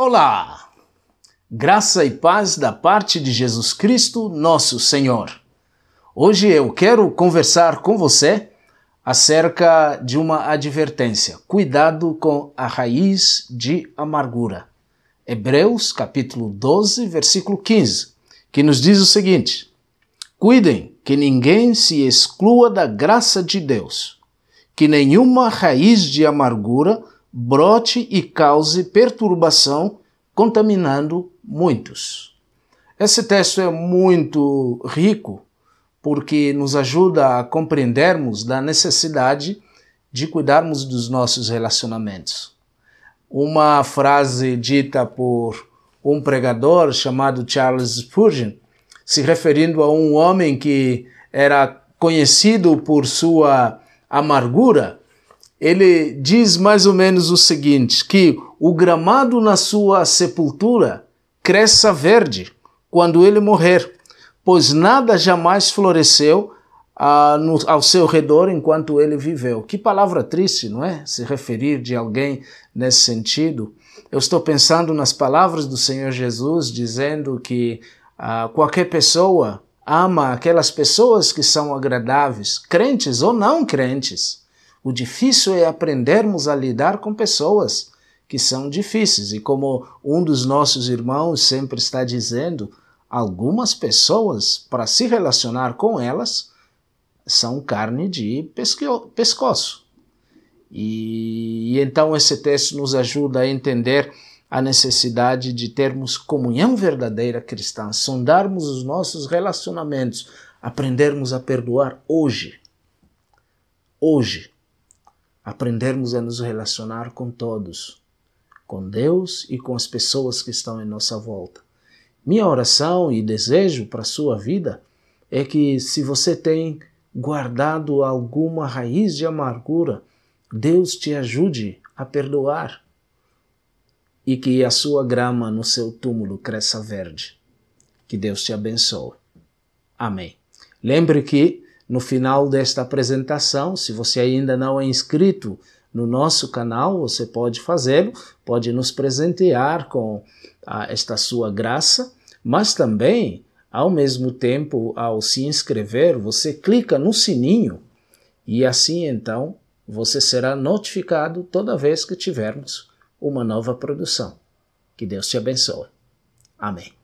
Olá! Graça e paz da parte de Jesus Cristo, nosso Senhor. Hoje eu quero conversar com você acerca de uma advertência. Cuidado com a raiz de amargura. Hebreus capítulo 12, versículo 15, que nos diz o seguinte: Cuidem que ninguém se exclua da graça de Deus, que nenhuma raiz de amargura brote e cause perturbação, contaminando muitos. Esse texto é muito rico porque nos ajuda a compreendermos da necessidade de cuidarmos dos nossos relacionamentos. Uma frase dita por um pregador chamado Charles Spurgeon, se referindo a um homem que era conhecido por sua amargura, ele diz mais ou menos o seguinte: que o gramado na sua sepultura cresça verde quando ele morrer, pois nada jamais floresceu ah, no, ao seu redor enquanto ele viveu. Que palavra triste, não é? Se referir de alguém nesse sentido. Eu estou pensando nas palavras do Senhor Jesus dizendo que ah, qualquer pessoa ama aquelas pessoas que são agradáveis, crentes ou não crentes. O difícil é aprendermos a lidar com pessoas que são difíceis. E como um dos nossos irmãos sempre está dizendo, algumas pessoas, para se relacionar com elas, são carne de pescoço. E, e então esse texto nos ajuda a entender a necessidade de termos comunhão verdadeira cristã, sondarmos os nossos relacionamentos, aprendermos a perdoar hoje. Hoje aprendermos a nos relacionar com todos, com Deus e com as pessoas que estão em nossa volta. Minha oração e desejo para a sua vida é que, se você tem guardado alguma raiz de amargura, Deus te ajude a perdoar e que a sua grama no seu túmulo cresça verde. Que Deus te abençoe. Amém. Lembre que no final desta apresentação. Se você ainda não é inscrito no nosso canal, você pode fazê-lo, pode nos presentear com ah, esta sua graça, mas também, ao mesmo tempo, ao se inscrever, você clica no sininho e assim então você será notificado toda vez que tivermos uma nova produção. Que Deus te abençoe. Amém.